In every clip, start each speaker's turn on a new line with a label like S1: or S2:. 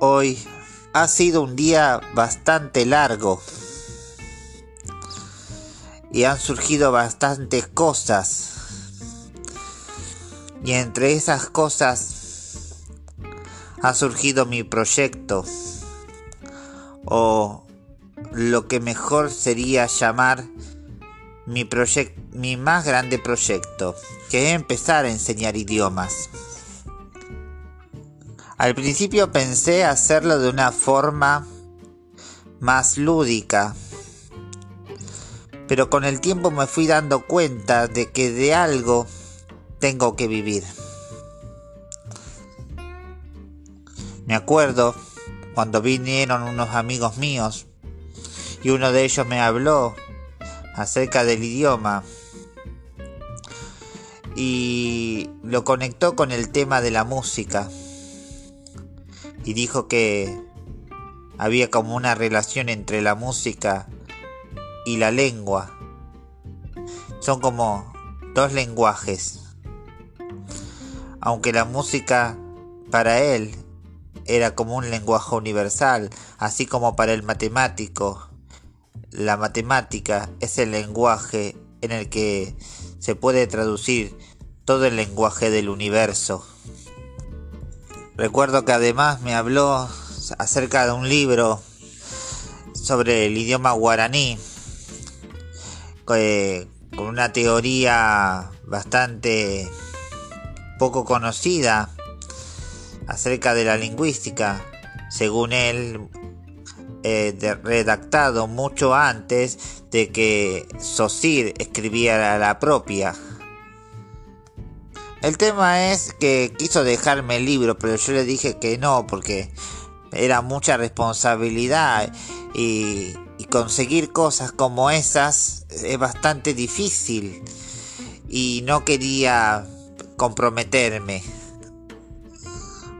S1: hoy ha sido un día bastante largo y han surgido bastantes cosas. Y entre esas cosas ha surgido mi proyecto o lo que mejor sería llamar mi, mi más grande proyecto, que es empezar a enseñar idiomas. Al principio pensé hacerlo de una forma más lúdica, pero con el tiempo me fui dando cuenta de que de algo tengo que vivir. Me acuerdo cuando vinieron unos amigos míos y uno de ellos me habló acerca del idioma y lo conectó con el tema de la música y dijo que había como una relación entre la música y la lengua. Son como dos lenguajes. Aunque la música para él era como un lenguaje universal, así como para el matemático. La matemática es el lenguaje en el que se puede traducir todo el lenguaje del universo. Recuerdo que además me habló acerca de un libro sobre el idioma guaraní, con una teoría bastante poco conocida acerca de la lingüística, según él, eh, redactado mucho antes de que Saussure escribiera la propia. El tema es que quiso dejarme el libro, pero yo le dije que no, porque era mucha responsabilidad y, conseguir cosas como esas es bastante difícil y no quería comprometerme.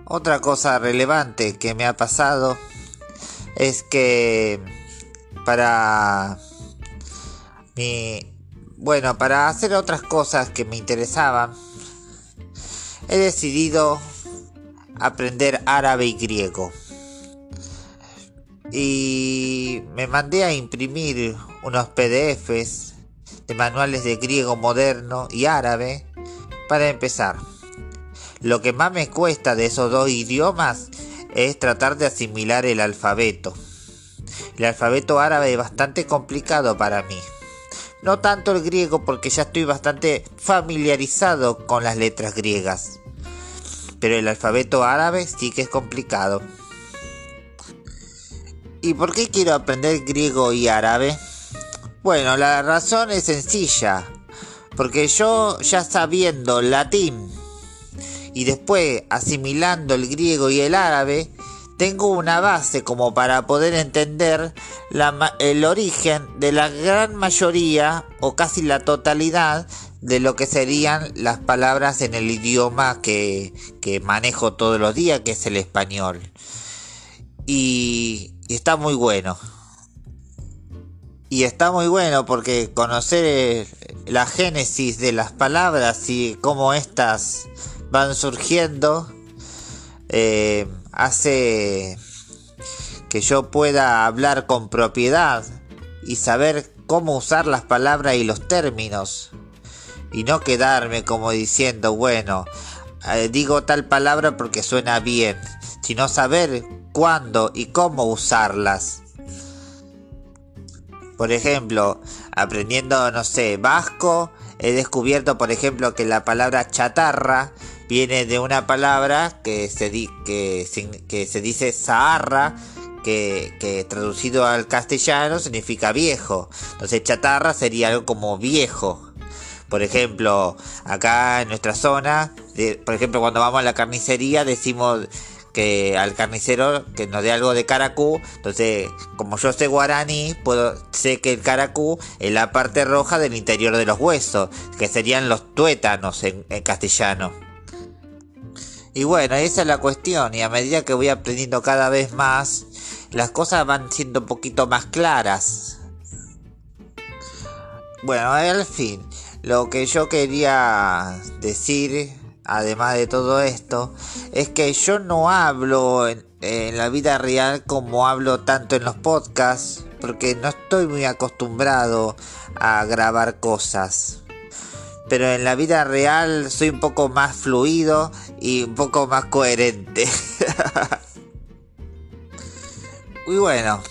S1: Otra cosa relevante que me ha pasado es que para mi bueno, para hacer otras cosas que me interesaban, he decidido aprender árabe y griego. Y me mandé a imprimir unos PDFs de manuales de griego moderno y árabe para empezar. Lo que más me cuesta de esos dos idiomas es tratar de asimilar el alfabeto. El alfabeto árabe es bastante complicado para mí. No tanto el griego porque ya estoy bastante familiarizado con las letras griegas. Pero el alfabeto árabe sí que es complicado. ¿Y por qué quiero aprender griego y árabe? Bueno, la razón es sencilla. Porque yo ya sabiendo latín y después asimilando el griego y el árabe, tengo una base como para poder entender el origen de la gran mayoría o casi la totalidad de lo que serían las palabras en el idioma que, manejo todos los días, que es el español. Y, está muy bueno. Y está muy bueno porque conocer la génesis de las palabras y cómo éstas van surgiendo eh, hace que yo pueda hablar con propiedad y saber cómo usar las palabras y los términos y no quedarme como diciendo bueno eh, digo tal palabra porque suena bien sino saber cuándo y cómo usarlas. Por ejemplo aprendiendo no sé vasco he descubierto por ejemplo que la palabra chatarra viene de una palabra que se, que, se dice Saharra, que, que, traducido al castellano significa viejo. Entonces chatarra sería algo como viejo. Por ejemplo, acá en nuestra zona, por ejemplo, cuando vamos a la carnicería decimos que al carnicero que nos dé algo de caracú. Entonces, como yo sé guaraní, puedo sé que el caracú es la parte roja del interior de los huesos, que serían los tuétanos en castellano. Y bueno, esa es la cuestión. Y a medida que voy aprendiendo cada vez más, las cosas van siendo un poquito más claras. Bueno, al fin, lo que yo quería decir, además de todo esto, es que yo no hablo en la vida real como hablo tanto en los podcasts, porque no estoy muy acostumbrado a grabar cosas. Pero en la vida real soy un poco más fluido y un poco más coherente. y bueno,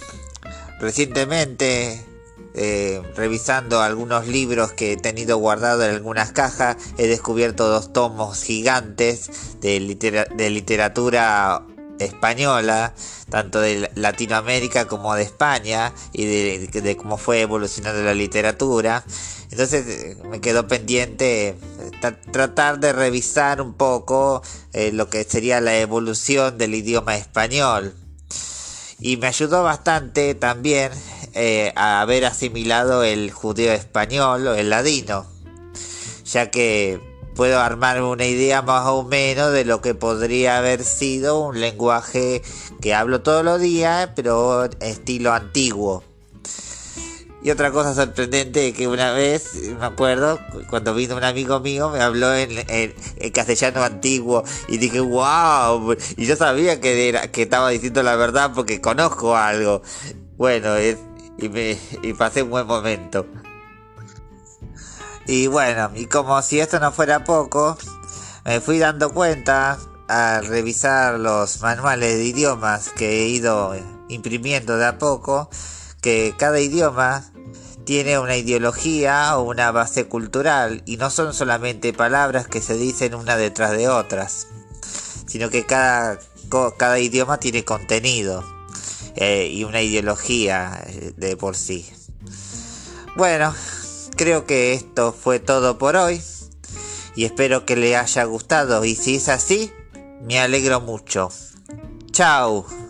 S1: recientemente eh, revisando algunos libros que he tenido guardados en algunas cajas, he descubierto dos tomos gigantes de, literatura española, tanto de Latinoamérica como de España, y de, cómo fue evolucionando la literatura. Entonces eh, me quedó pendiente eh, tratar de revisar un poco lo que sería la evolución del idioma español. Y me ayudó bastante también eh, a haber asimilado el judío español o el ladino, ya que puedo armarme una idea más o menos de lo que podría haber sido un lenguaje que hablo todos los días, pero estilo antiguo. Y otra cosa sorprendente que una vez, me acuerdo, cuando vino un amigo mío, me habló en, castellano antiguo y dije, wow, y yo sabía que, era, que estaba diciendo la verdad porque conozco algo. Bueno, es, y, me, y pasé un buen momento. Y bueno, y como si esto no fuera poco, me fui dando cuenta al revisar los manuales de idiomas que he ido imprimiendo de a poco, que cada idioma tiene una ideología o una base cultural y no son solamente palabras que se dicen una detrás de otras, sino que cada, cada idioma tiene contenido. Eh, y una ideología eh, de por sí. Bueno, creo que esto fue todo por hoy y espero que le haya gustado y si es así, me alegro mucho. Chao.